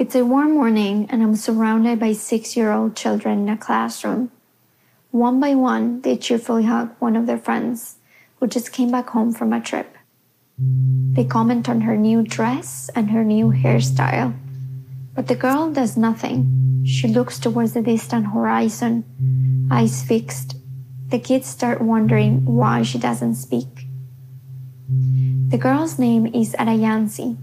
It's a warm morning, and I'm surrounded by six year old children in a classroom. One by one, they cheerfully hug one of their friends who just came back home from a trip. They comment on her new dress and her new hairstyle. But the girl does nothing. She looks towards the distant horizon, eyes fixed. The kids start wondering why she doesn't speak. The girl's name is Arayansi,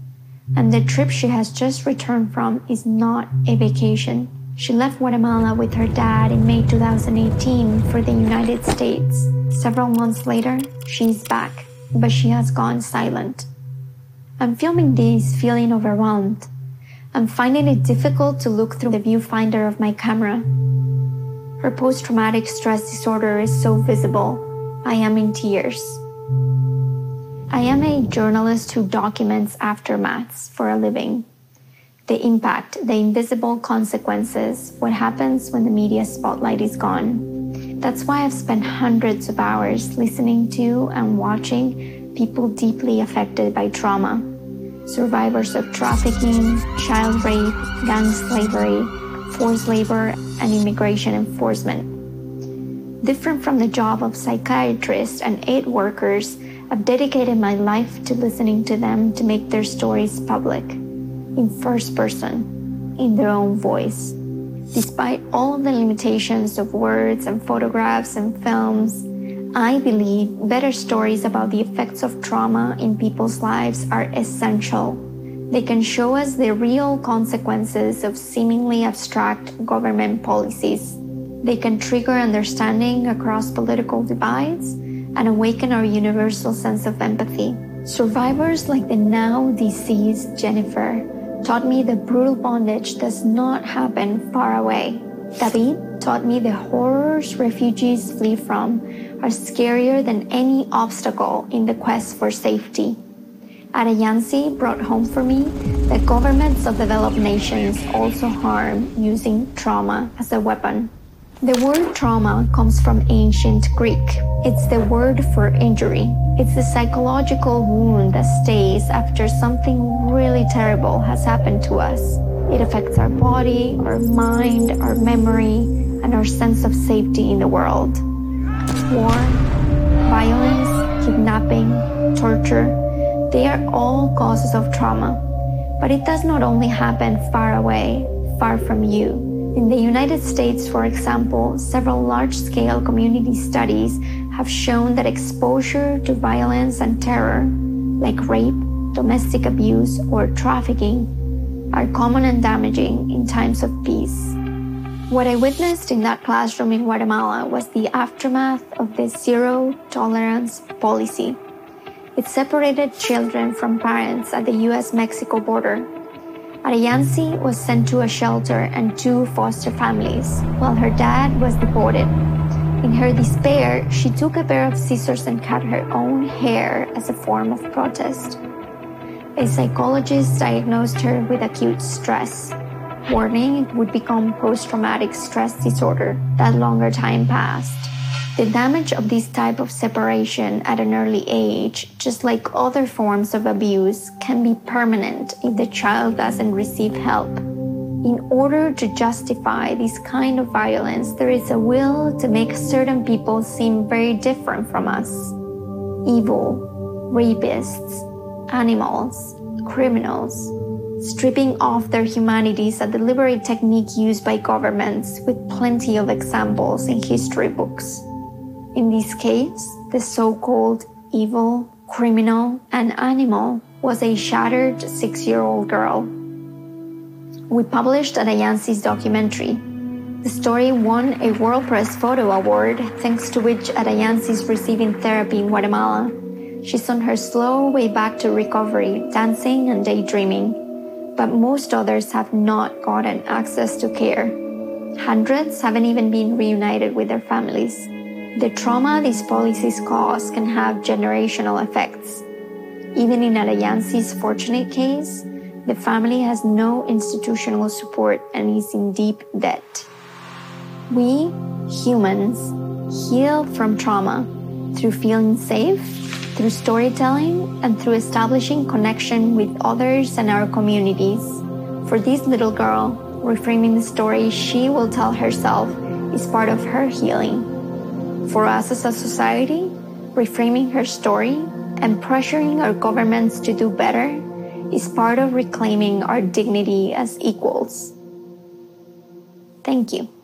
and the trip she has just returned from is not a vacation. She left Guatemala with her dad in May 2018 for the United States. Several months later, she's back, but she has gone silent. I'm filming this feeling overwhelmed. I'm finding it difficult to look through the viewfinder of my camera. Her post traumatic stress disorder is so visible. I am in tears. I am a journalist who documents aftermaths for a living. The impact, the invisible consequences, what happens when the media spotlight is gone. That's why I've spent hundreds of hours listening to and watching people deeply affected by trauma. Survivors of trafficking, child rape, gang slavery, forced labor, and immigration enforcement. Different from the job of psychiatrists and aid workers, I've dedicated my life to listening to them to make their stories public, in first person, in their own voice. Despite all the limitations of words and photographs and films, I believe better stories about the effects of trauma in people's lives are essential. They can show us the real consequences of seemingly abstract government policies. They can trigger understanding across political divides and awaken our universal sense of empathy. Survivors like the now deceased Jennifer taught me that brutal bondage does not happen far away. David taught me the horrors refugees flee from are scarier than any obstacle in the quest for safety. Arayansi brought home for me that governments of developed nations also harm using trauma as a weapon. The word trauma comes from ancient Greek. It's the word for injury. It's the psychological wound that stays after something really terrible has happened to us. It affects our body, our mind, our memory, and our sense of safety in the world. War, violence, kidnapping, torture, they are all causes of trauma. But it does not only happen far away, far from you. In the United States, for example, several large scale community studies have shown that exposure to violence and terror, like rape, domestic abuse, or trafficking, are common and damaging in times of peace. What I witnessed in that classroom in Guatemala was the aftermath of the zero tolerance policy. It separated children from parents at the US Mexico border Arayansi was sent to a shelter and two foster families, while her dad was deported. In her despair, she took a pair of scissors and cut her own hair as a form of protest. A psychologist diagnosed her with acute stress, warning it would become post traumatic stress disorder that longer time passed. The damage of this type of separation at an early age, just like other forms of abuse, can be permanent if the child doesn't receive help. In order to justify this kind of violence, there is a will to make certain people seem very different from us. Evil, rapists, animals, criminals, stripping off their humanity is a deliberate technique used by governments with plenty of examples in history books. In this case, the so called evil, criminal, and animal was a shattered six year old girl. We published Arayansi's documentary. The story won a World Press Photo Award, thanks to which Arayansi is receiving therapy in Guatemala. She's on her slow way back to recovery, dancing and daydreaming. But most others have not gotten access to care. Hundreds haven't even been reunited with their families. The trauma these policies cause can have generational effects. Even in Arayansi's fortunate case, the family has no institutional support and is in deep debt. We, humans, heal from trauma through feeling safe, through storytelling, and through establishing connection with others and our communities. For this little girl, reframing the story she will tell herself is part of her healing. For us as a society, reframing her story and pressuring our governments to do better is part of reclaiming our dignity as equals. Thank you.